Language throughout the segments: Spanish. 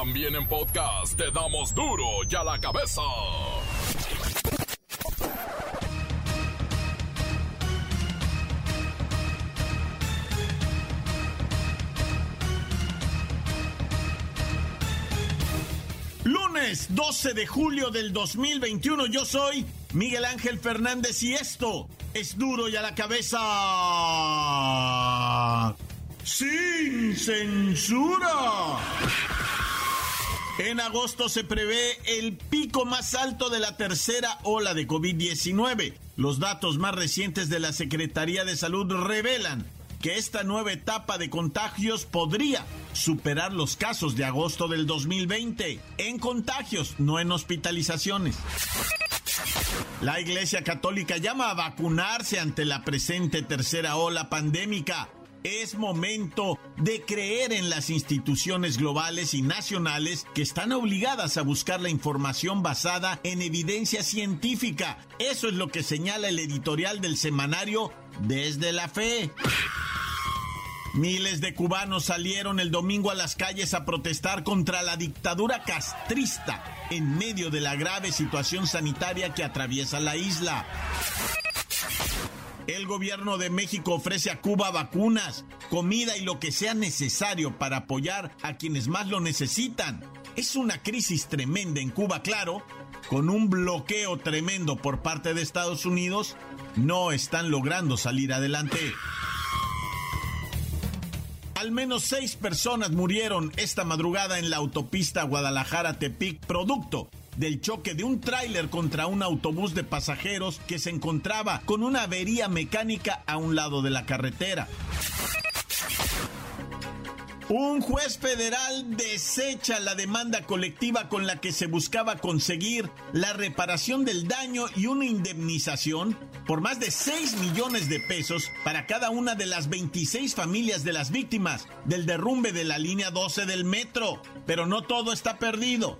También en podcast te damos duro y a la cabeza. Lunes 12 de julio del 2021 yo soy Miguel Ángel Fernández y esto es duro y a la cabeza. Sin censura. En agosto se prevé el pico más alto de la tercera ola de COVID-19. Los datos más recientes de la Secretaría de Salud revelan que esta nueva etapa de contagios podría superar los casos de agosto del 2020 en contagios, no en hospitalizaciones. La Iglesia Católica llama a vacunarse ante la presente tercera ola pandémica. Es momento de creer en las instituciones globales y nacionales que están obligadas a buscar la información basada en evidencia científica. Eso es lo que señala el editorial del semanario Desde la Fe. Miles de cubanos salieron el domingo a las calles a protestar contra la dictadura castrista en medio de la grave situación sanitaria que atraviesa la isla. El gobierno de México ofrece a Cuba vacunas, comida y lo que sea necesario para apoyar a quienes más lo necesitan. Es una crisis tremenda en Cuba, claro, con un bloqueo tremendo por parte de Estados Unidos, no están logrando salir adelante. Al menos seis personas murieron esta madrugada en la autopista Guadalajara-Tepic, producto del choque de un tráiler contra un autobús de pasajeros que se encontraba con una avería mecánica a un lado de la carretera. Un juez federal desecha la demanda colectiva con la que se buscaba conseguir la reparación del daño y una indemnización por más de 6 millones de pesos para cada una de las 26 familias de las víctimas del derrumbe de la línea 12 del metro. Pero no todo está perdido.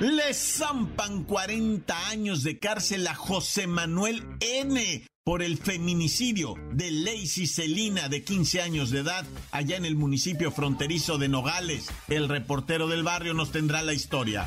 Le zampan 40 años de cárcel a José Manuel N por el feminicidio de Lacey Celina, de 15 años de edad, allá en el municipio fronterizo de Nogales. El reportero del barrio nos tendrá la historia.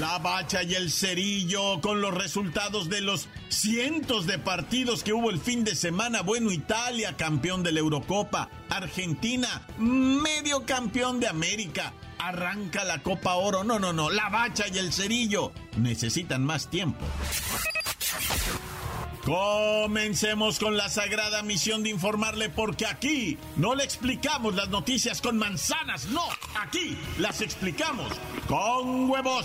La bacha y el cerillo con los resultados de los cientos de partidos que hubo el fin de semana. Bueno, Italia, campeón de la Eurocopa. Argentina, medio campeón de América. Arranca la Copa Oro. No, no, no. La bacha y el cerillo necesitan más tiempo. Comencemos con la sagrada misión de informarle porque aquí no le explicamos las noticias con manzanas, no, aquí las explicamos con huevos.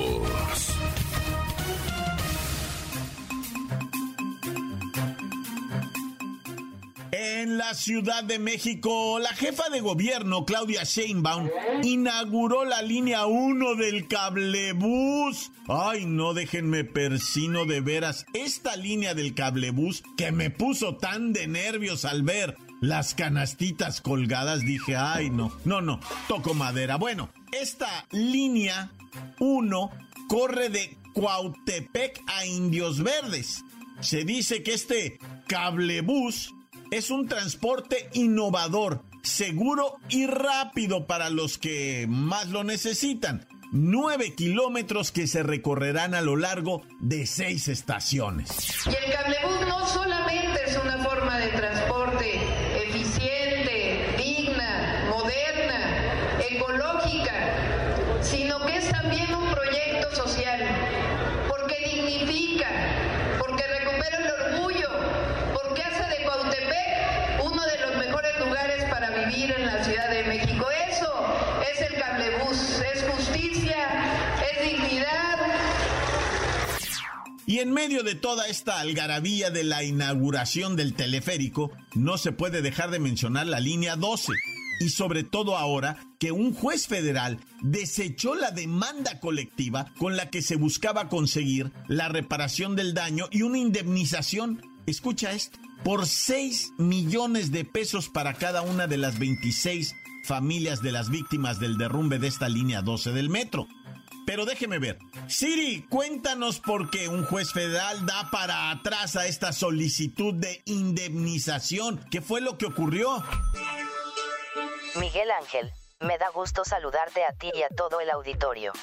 La Ciudad de México, la jefa de gobierno, Claudia Sheinbaum, inauguró la línea 1 del cablebús. Ay, no déjenme persino de veras. Esta línea del cablebús que me puso tan de nervios al ver las canastitas colgadas, dije, ay, no, no, no, toco madera. Bueno, esta línea 1 corre de Cuautepec a Indios Verdes. Se dice que este cablebús es un transporte innovador, seguro y rápido para los que más lo necesitan. Nueve kilómetros que se recorrerán a lo largo de seis estaciones. Y el cablebús no solamente es una forma de transporte eficiente, digna, moderna, ecológica, sino que es también un proyecto social, porque dignifica, porque recupera el orgullo, porque hace de Cuautepec uno de los mejores lugares para en la Ciudad de México. Eso es el cablebús, es justicia, es dignidad. Y en medio de toda esta algarabía de la inauguración del teleférico, no se puede dejar de mencionar la línea 12. y sobre todo ahora que un juez federal desechó la demanda colectiva con la que se buscaba conseguir la reparación del daño y una indemnización, escucha esto, por 6 millones de pesos para cada una de las 26 familias de las víctimas del derrumbe de esta línea 12 del metro. Pero déjeme ver. Siri, cuéntanos por qué un juez federal da para atrás a esta solicitud de indemnización. ¿Qué fue lo que ocurrió? Miguel Ángel, me da gusto saludarte a ti y a todo el auditorio.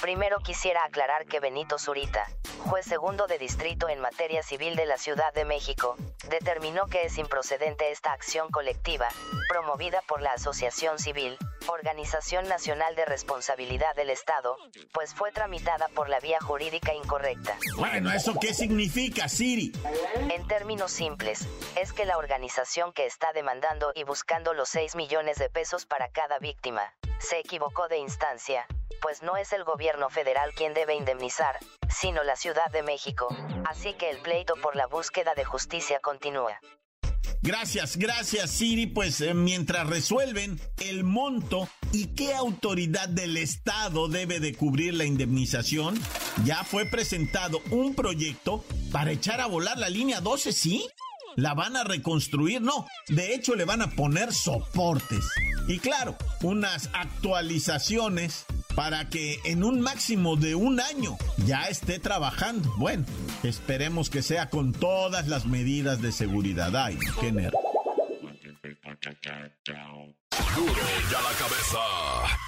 Primero quisiera aclarar que Benito Zurita, juez segundo de distrito en materia civil de la Ciudad de México, determinó que es improcedente esta acción colectiva, promovida por la Asociación Civil, Organización Nacional de Responsabilidad del Estado, pues fue tramitada por la vía jurídica incorrecta. Bueno, ¿eso qué significa, Siri? En términos simples, es que la organización que está demandando y buscando los 6 millones de pesos para cada víctima, se equivocó de instancia, pues no es el gobierno federal quien debe indemnizar, sino la Ciudad de México, así que el pleito por la búsqueda de justicia continúa. Gracias, gracias Siri, pues eh, mientras resuelven el monto y qué autoridad del Estado debe de cubrir la indemnización, ya fue presentado un proyecto para echar a volar la línea 12, ¿sí? La van a reconstruir, no, de hecho le van a poner soportes. Y claro, unas actualizaciones para que en un máximo de un año ya esté trabajando. Bueno, esperemos que sea con todas las medidas de seguridad. Ay, qué ya la cabeza.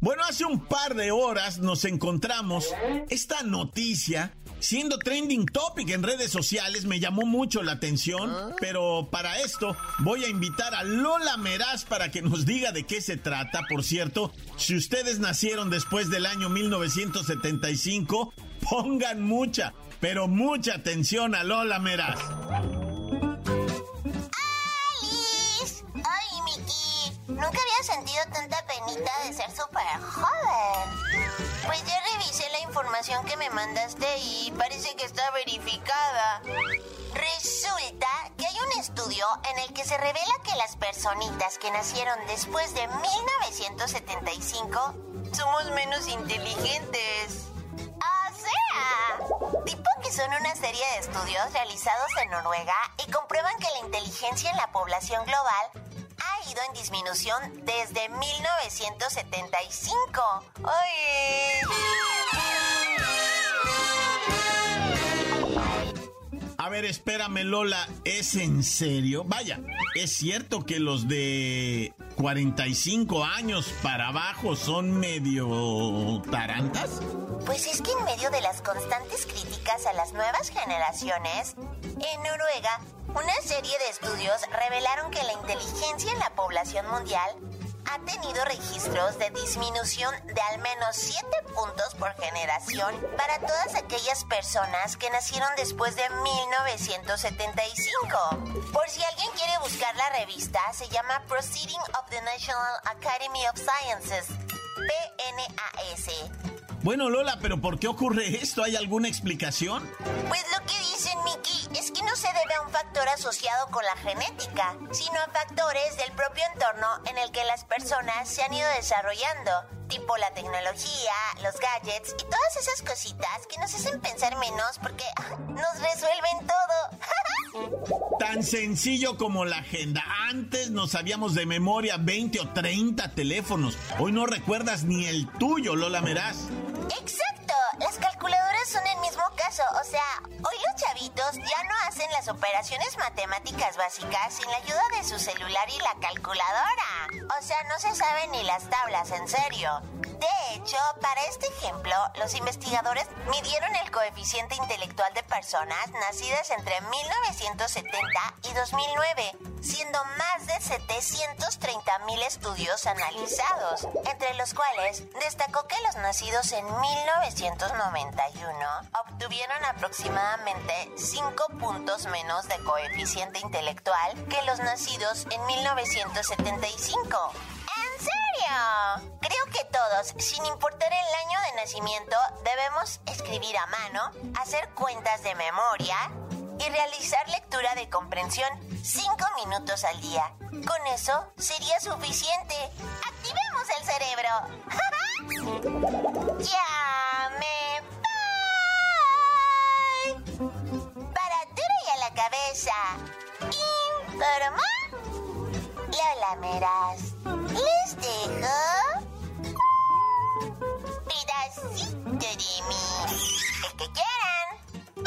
Bueno, hace un par de horas nos encontramos esta noticia siendo trending topic en redes sociales, me llamó mucho la atención, ah. pero para esto voy a invitar a Lola Meraz para que nos diga de qué se trata. Por cierto, si ustedes nacieron después del año 1975, pongan mucha, pero mucha atención a Lola Meraz. De ser súper joven. Pues ya revisé la información que me mandaste y parece que está verificada. Resulta que hay un estudio en el que se revela que las personitas que nacieron después de 1975 somos menos inteligentes. O sea, tipo que son una serie de estudios realizados en Noruega y comprueban que la inteligencia en la población global ido en disminución desde 1975. ¡Ay! A ver, espérame, Lola, ¿es en serio? Vaya, ¿es cierto que los de 45 años para abajo son medio tarantas? Pues es que en medio de las constantes críticas a las nuevas generaciones, en Noruega una serie de estudios revelaron que la inteligencia en la población mundial ha tenido registros de disminución de al menos 7 puntos por generación para todas aquellas personas que nacieron después de 1975. Por si alguien quiere buscar la revista, se llama Proceeding of the National Academy of Sciences, PNAS bueno, Lola, pero ¿por qué ocurre esto? ¿Hay alguna explicación? Pues lo que dicen, Mickey, es que no se debe a un factor asociado con la genética, sino a factores del propio entorno en el que las personas se han ido desarrollando, tipo la tecnología, los gadgets y todas esas cositas que nos hacen pensar menos porque ah, nos resuelven todo. Tan sencillo como la agenda. Antes nos sabíamos de memoria 20 o 30 teléfonos. Hoy no recuerdas ni el tuyo, Lola Meraz. Exacto, las calculadoras son el mismo caso, o sea, hoy los chavitos ya no hacen las operaciones matemáticas básicas sin la ayuda de su celular y la calculadora. O sea, no se saben ni las tablas, en serio. De hecho, para este ejemplo, los investigadores midieron el coeficiente intelectual de personas nacidas entre 1970 y 2009, siendo más de 730 mil estudios analizados, entre los cuales destacó que los nacidos en 1991 obtuvieron aproximadamente 5 puntos menos de coeficiente intelectual que los nacidos en 1975. ¿En serio? Creo que todos, sin importar el año de nacimiento, debemos escribir a mano, hacer cuentas de memoria y realizar lectura de comprensión 5 minutos al día. Con eso sería suficiente. ¡Activemos el cerebro! ¡Ya me cabeza. Informó Lola Meras. Les dejo pedacito de mí. Que quieran. Bye.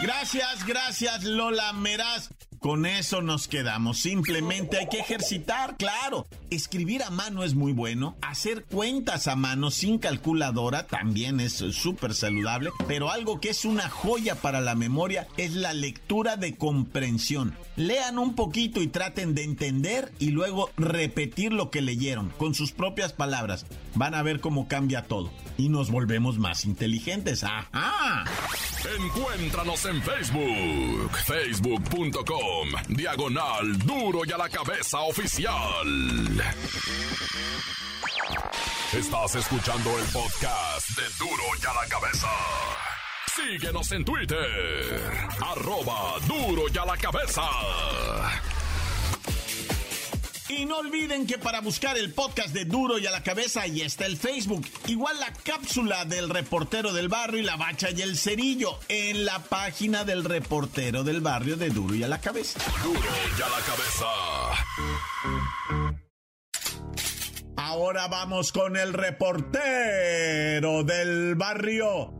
Gracias, gracias Lola Meraz. Con eso nos quedamos. Simplemente hay que ejercitar, claro. Escribir a mano es muy bueno. Hacer cuentas a mano sin calculadora también es súper saludable. Pero algo que es una joya para la memoria es la lectura de comprensión. Lean un poquito y traten de entender y luego repetir lo que leyeron con sus propias palabras. Van a ver cómo cambia todo. Y nos volvemos más inteligentes. ¡Ajá! Encuéntranos en Facebook, facebook.com, diagonal duro y a la cabeza oficial. Estás escuchando el podcast de duro y a la cabeza. Síguenos en Twitter, arroba duro y a la cabeza. Y no olviden que para buscar el podcast de Duro y a la cabeza ahí está el Facebook. Igual la cápsula del reportero del barrio y la bacha y el cerillo en la página del reportero del barrio de Duro y a la cabeza. Duro y a la cabeza. Ahora vamos con el reportero del barrio.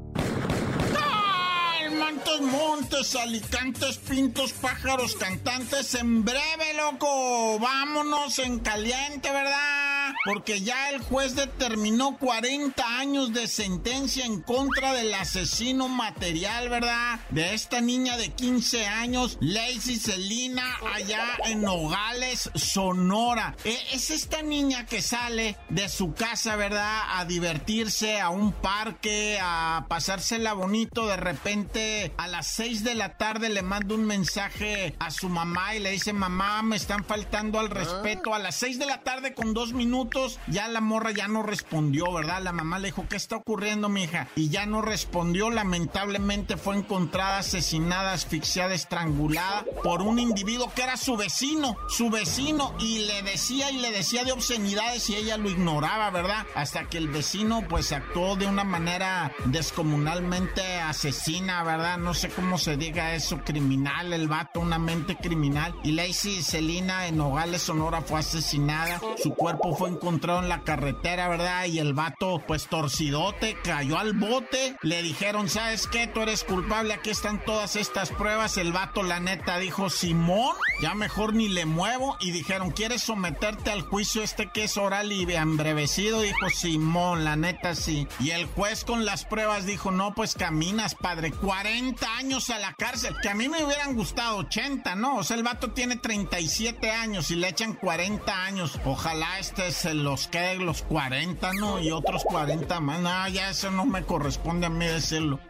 Montes, montes, alicantes, pintos, pájaros, cantantes, en breve, loco. Vámonos en caliente, ¿verdad? Porque ya el juez determinó 40 años de sentencia en contra del asesino material, ¿verdad? De esta niña de 15 años, Lacey Celina, allá en Nogales, Sonora. E, es esta niña que sale de su casa, ¿verdad? A divertirse, a un parque, a pasársela bonito. De repente, a las 6 de la tarde le manda un mensaje a su mamá y le dice, mamá, me están faltando al respeto. A las 6 de la tarde con dos minutos ya la morra ya no respondió, ¿verdad? La mamá le dijo, ¿qué está ocurriendo, mija? Y ya no respondió, lamentablemente fue encontrada asesinada, asfixiada, estrangulada por un individuo que era su vecino, su vecino, y le decía y le decía de obscenidades y ella lo ignoraba, ¿verdad? Hasta que el vecino pues actuó de una manera descomunalmente asesina, ¿verdad? No sé cómo se diga eso, criminal, el vato, una mente criminal. Y Lacey Celina en Nogales, Sonora, fue asesinada, su cuerpo fue encontrado en la carretera, ¿verdad? Y el vato, pues torcidote, cayó al bote. Le dijeron, ¿sabes qué? Tú eres culpable, aquí están todas estas pruebas. El vato, la neta, dijo, Simón, ya mejor ni le muevo. Y dijeron, ¿quieres someterte al juicio este que es oral y embrevecido? Dijo, Simón, la neta sí. Y el juez con las pruebas dijo, no, pues caminas, padre. 40 años a la cárcel, que a mí me hubieran gustado 80, ¿no? O sea, el vato tiene 37 años y le echan 40 años. Ojalá este se los quede los 40, ¿no? Y otros 40 más. No, ya eso no me corresponde a mí decirlo.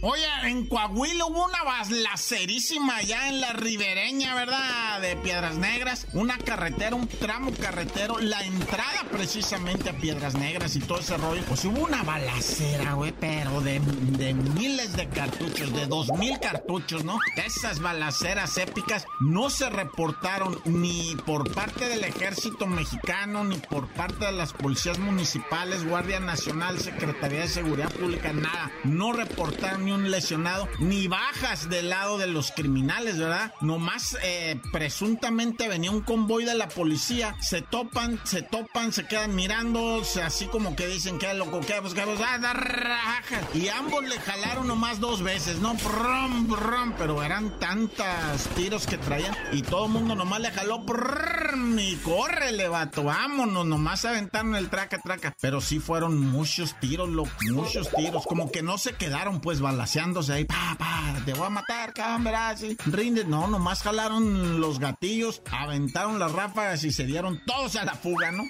Oye, en Coahuila hubo una balacerísima allá en la ribereña, ¿verdad? De Piedras Negras. Una carretera, un tramo carretero. La entrada precisamente a Piedras Negras y todo ese rollo. Pues hubo una balacera, güey, pero de, de miles de cartuchos, de dos mil cartuchos, ¿no? Esas balaceras épicas no se reportaron ni por parte del ejército mexicano, ni por parte de las policías municipales, Guardia Nacional, Secretaría de Seguridad Pública, nada. No reportaron ni un lesionado, ni bajas del lado de los criminales, ¿verdad? Nomás eh, presuntamente venía un convoy de la policía, se topan, se topan, se quedan mirando, así como que dicen que loco, que pues, que pues, ah, y ambos le jalaron nomás dos veces, ¿no? Brum, brum, pero eran tantas tiros que traían y todo el mundo nomás le jaló brum, y córrele, vato, vámonos, nomás aventaron el traca, traca. Pero sí fueron muchos tiros, loco, muchos tiros, como que no se quedaron pues balaseándose ahí, pa, pa, te voy a matar, cabrón, verás, rinde. No, nomás jalaron los gatillos, aventaron las ráfagas y se dieron todos a la fuga, ¿no?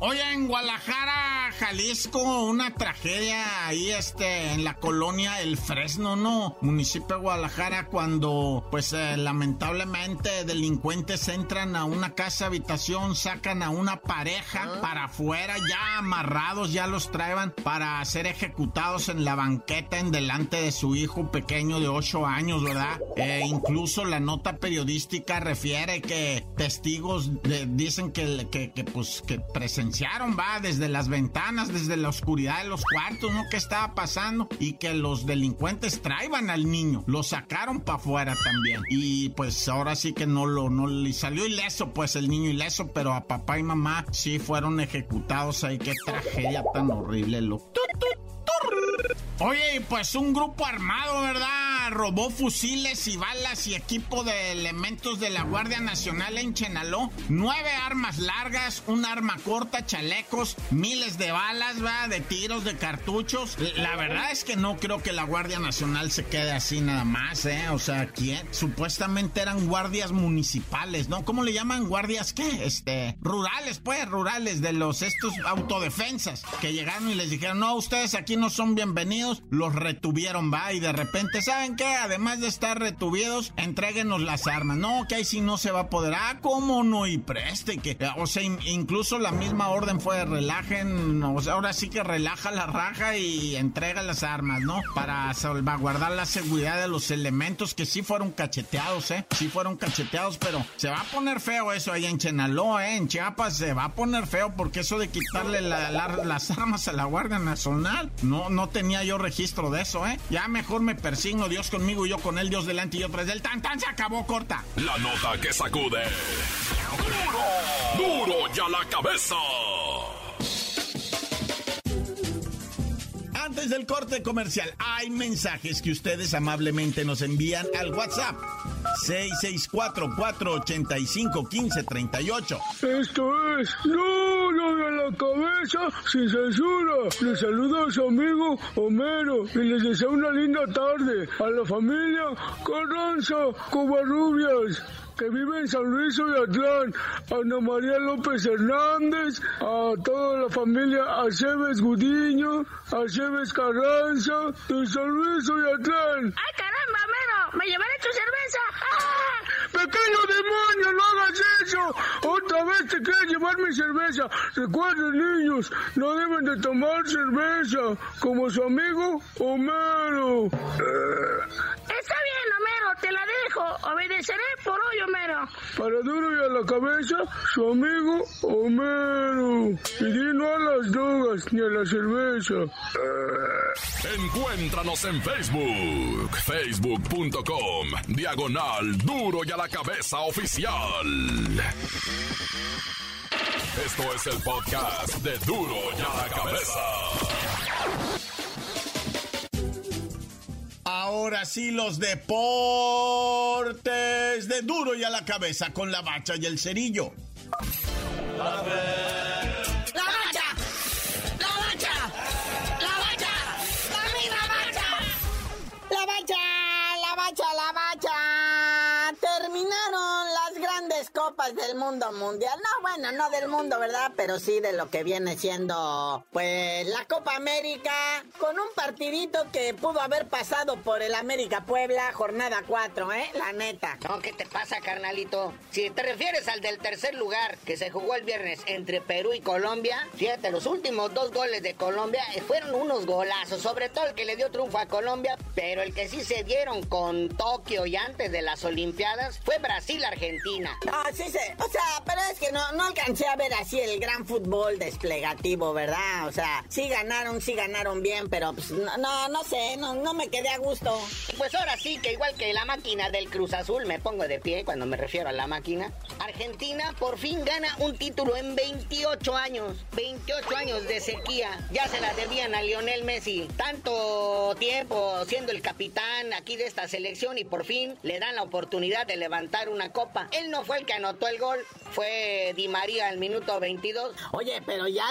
Oye, en Guadalajara, Jalisco, una tragedia ahí este, en la colonia El Fresno, ¿no? Municipio de Guadalajara, cuando pues eh, lamentablemente delincuentes entran a una casa habitación, sacan a una pareja ah. para afuera, ya amarrados, ya los traen para ser ejecutados en la banqueta en delante de su hijo pequeño de 8 años, ¿verdad? E incluso la nota periodística refiere que testigos dicen que, que, pues que presenciaron va, desde las ventanas, desde la oscuridad de los cuartos, ¿no? ¿Qué estaba pasando? Y que los delincuentes traían al niño, lo sacaron para afuera también. Y pues ahora sí que no lo, no le salió ileso, pues el niño ileso, pero a papá y mamá sí fueron ejecutados ahí. Qué tragedia tan horrible, lo. Brrr. Oye, pues un grupo armado, ¿verdad? Robó fusiles y balas y equipo de elementos de la Guardia Nacional en Chenaló. Nueve armas largas, un arma corta, chalecos, miles de balas, ¿verdad? De tiros, de cartuchos. La verdad es que no creo que la Guardia Nacional se quede así nada más, ¿eh? O sea, ¿quién? Supuestamente eran guardias municipales, ¿no? ¿Cómo le llaman? ¿Guardias qué? Este, rurales, pues, rurales, de los estos autodefensas que llegaron y les dijeron, no, ustedes aquí no son bienvenidos los retuvieron, va, y de repente, ¿saben qué? Además de estar retuvidos, entréguenos las armas. No, que ahí sí no se va a poder. Ah, ¿cómo no? Y preste, que, o sea, incluso la misma orden fue relajen, o sea, ahora sí que relaja la raja y entrega las armas, ¿no? Para salvaguardar la seguridad de los elementos que sí fueron cacheteados, ¿eh? Sí fueron cacheteados, pero se va a poner feo eso ahí en Chenaló, ¿eh? En Chiapas se va a poner feo porque eso de quitarle las armas a la Guardia Nacional, no, no tenía yo registro de eso, ¿eh? Ya mejor me persigno, Dios conmigo y yo con él, Dios delante y yo tras del tan tan se acabó corta. La nota que sacude. ¡Duro! ¡Duro ya la cabeza! Antes del corte comercial, hay mensajes que ustedes amablemente nos envían al WhatsApp 664-485-1538. Esto es Duro de la Cabeza sin censura. Les saluda a su amigo Homero y les deseo una linda tarde a la familia Carranza Covarrubias que vive en San Luis Oyatlán, Ana María López Hernández, a toda la familia Aceves Gudiño, Aceves Carranza, de San Luis Oyatlán. ¡Ay, caramba, Mero! ¡Me llevaré tu cerveza! ¡Ah! ¡Pequeño demonio, no hagas eso! Otra vez te quieres llevar mi cerveza. Recuerden, niños, no deben de tomar cerveza, como su amigo Homero. Está bien, te la dejo. Obedeceré por hoy, Homero. Para duro y a la cabeza, su amigo Homero. Y di no a las drogas ni a la cerveza. Encuéntranos en Facebook, facebook.com, diagonal duro y a la cabeza oficial. Esto es el podcast de duro y a la cabeza. Ahora sí, los deportes de duro y a la cabeza con la bacha y el cerillo. Del mundo mundial. No, bueno, no del mundo, ¿verdad? Pero sí de lo que viene siendo, pues, la Copa América, con un partidito que pudo haber pasado por el América Puebla, jornada 4, ¿eh? La neta. No, ¿qué te pasa, carnalito? Si te refieres al del tercer lugar que se jugó el viernes entre Perú y Colombia, fíjate, los últimos dos goles de Colombia fueron unos golazos, sobre todo el que le dio triunfo a Colombia, pero el que sí se dieron con Tokio y antes de las Olimpiadas fue Brasil-Argentina. Ah, sí, o sea, pero es que no, no alcancé a ver así el gran fútbol desplegativo, ¿verdad? O sea, sí ganaron, sí ganaron bien, pero pues no, no, sé, no, no me quedé a gusto. Pues ahora sí que igual que la máquina del Cruz Azul, me pongo de pie cuando me refiero a la máquina. Argentina por fin gana un título en 28 años. 28 años de sequía. Ya se la debían a Lionel Messi. Tanto tiempo siendo el capitán aquí de esta selección y por fin le dan la oportunidad de levantar una copa. Él no fue el que anotó el gol fue Di María al minuto 22. Oye, pero ya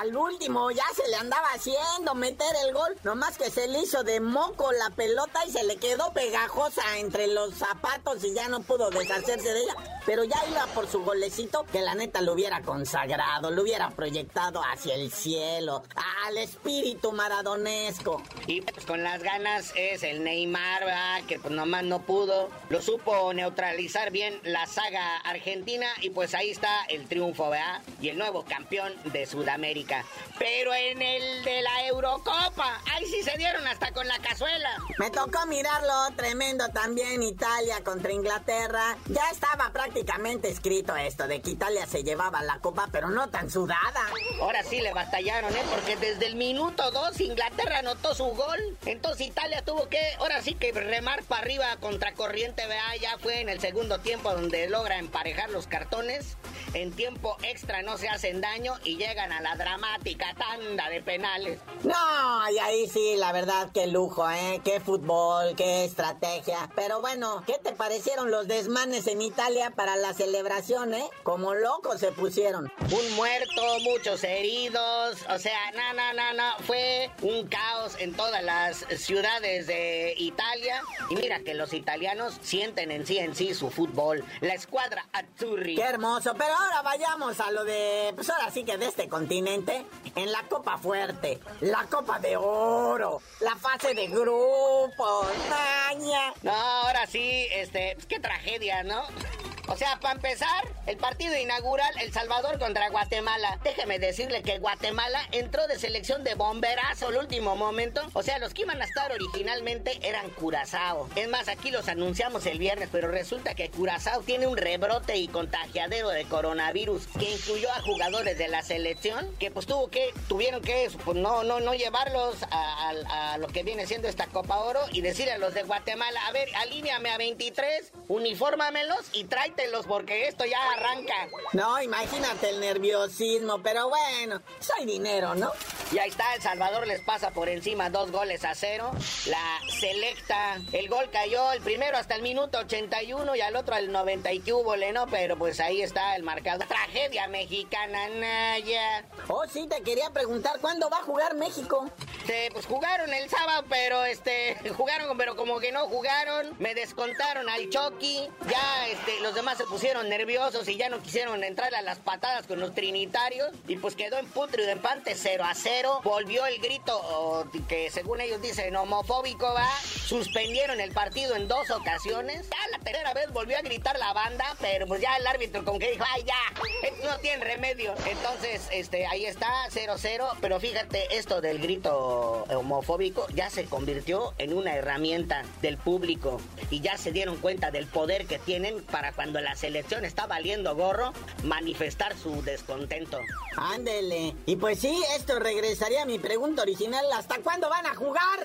al, último ya se le andaba haciendo meter el gol. Nomás que se le hizo de moco la pelota y se le quedó pegajosa entre los zapatos y ya no pudo deshacerse de ella. Pero ya iba por su golecito que la neta lo hubiera consagrado, lo hubiera proyectado hacia el cielo, al espíritu maradonesco. Y pues con las ganas es el Neymar, ¿verdad? que pues nomás no pudo. Lo supo neutralizar bien la saga argentina y pues ahí está el triunfo, ¿verdad? Y el nuevo campeón de Sudamérica. Pero en el de la Eurocopa, ahí sí se dieron hasta con la cazuela. Me tocó mirarlo tremendo también Italia contra Inglaterra. Ya estaba prácticamente escrito esto de que Italia se llevaba la copa, pero no tan sudada. Ahora sí le batallaron, ¿eh? Porque desde el minuto 2 Inglaterra anotó su gol. Entonces Italia tuvo que, ahora sí que remar para arriba contra corriente, vea, ya fue en el segundo tiempo donde logra emparejar los cartones. En tiempo extra no se hacen daño y llegan a la dramática tanda de penales. No, y ahí sí, la verdad, qué lujo, ¿eh? Qué fútbol, qué estrategia. Pero bueno, ¿qué te parecieron los desmanes en Italia para la celebración, eh? Como locos se pusieron. Un muerto, muchos heridos, o sea, no, no, no, no, fue un caos en todas las ciudades de Italia. Y mira que los italianos sienten en sí en sí su fútbol, la escuadra Azzurri. Qué hermoso, pero ahora vayamos a lo de, pues ahora sí que de este continente, en la Copa Fuerte, la Copa de Oro, la fase de grupos, maña. No, ahora sí, este, pues qué tragedia, ¿no? O sea, para empezar, el partido inaugural El Salvador contra Guatemala. Déjeme decirle que Guatemala entró de selección de bomberazo al último momento. O sea, los que iban a estar originalmente eran Curazao. Es más, aquí los anunciamos el viernes, pero resulta que Curazao tiene un rebrote y contagiadero de coronavirus que incluyó a jugadores de la selección que pues tuvo que, tuvieron que pues, no, no, no llevarlos a, lo que viene siendo esta Copa Oro y decirle a los de Guatemala, a ver, alíneame a 23, unifórmamelos y porque esto ya arranca. No, imagínate el nerviosismo, pero bueno, soy dinero, ¿no? Y ahí está, El Salvador les pasa por encima dos goles a cero. La selecta, el gol cayó el primero hasta el minuto 81 y al otro al 90 y que hubo, ¿no? Pero pues ahí está el marcador. Tragedia mexicana, Naya. Oh, sí, te quería preguntar, ¿cuándo va a jugar México? Este, pues jugaron el sábado, pero este, jugaron, pero como que no jugaron. Me descontaron al Chucky. Ya, este, los demás se pusieron nerviosos y ya no quisieron entrar a las patadas con los trinitarios. Y pues quedó en putrido empate 0 a 0. Volvió el grito que según ellos dicen homofóbico, va. Suspendieron el partido en dos ocasiones. Ya la tercera vez volvió a gritar la banda, pero pues ya el árbitro como que dijo, ay ya, no tiene remedio. Entonces, este, ahí está 0-0. Pero fíjate, esto del grito homofóbico ya se convirtió en una herramienta del público. Y ya se dieron cuenta del poder que tienen para cuando la selección está valiendo gorro, manifestar su descontento. Ándele. Y pues sí, esto regresaría a mi pregunta original. ¿Hasta cuándo van a jugar?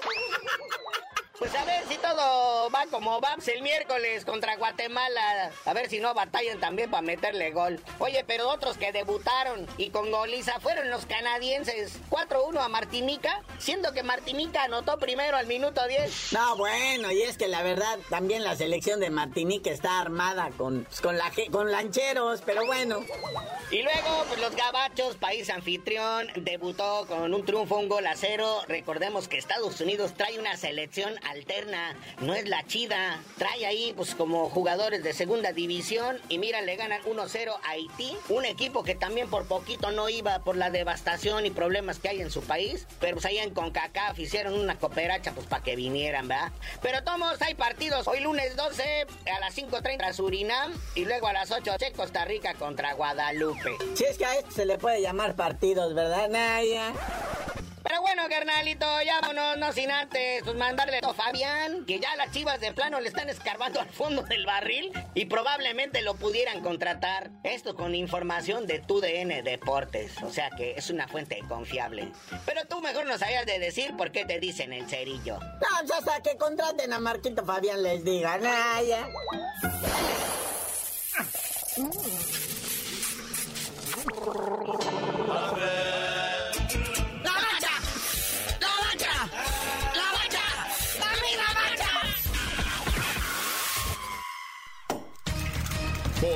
Pues a ver si todo va como va el miércoles contra Guatemala. A ver si no batallan también para meterle gol. Oye, pero otros que debutaron y con goliza fueron los canadienses. 4-1 a Martinica, siendo que Martinica anotó primero al minuto 10. No, bueno, y es que la verdad también la selección de Martinica está armada con, pues, con, la, con lancheros, pero bueno. Y luego, pues los gabachos, país anfitrión, debutó con un triunfo, un gol a cero. Recordemos que Estados Unidos trae una selección alterna, no es la chida. Trae ahí, pues, como jugadores de segunda división. Y mira, le ganan 1-0 a Haití. Un equipo que también por poquito no iba por la devastación y problemas que hay en su país. Pero pues ahí en CONCACAF hicieron una cooperacha, pues, para que vinieran, ¿verdad? Pero todos hay partidos. Hoy lunes 12 a las 5.30 Surinam. Y luego a las 8 Costa Rica contra Guadalupe. Si es que a esto se le puede llamar partidos, ¿verdad, Naya? Pero bueno, carnalito, ya vámonos, no sin antes, pues mandarle a Fabián, que ya las chivas de plano le están escarbando al fondo del barril y probablemente lo pudieran contratar. Esto con información de TUDN Deportes, o sea que es una fuente confiable. Pero tú mejor no sabías de decir por qué te dicen el cerillo. No, ya hasta que contraten a Marquito Fabián les digan, Naya.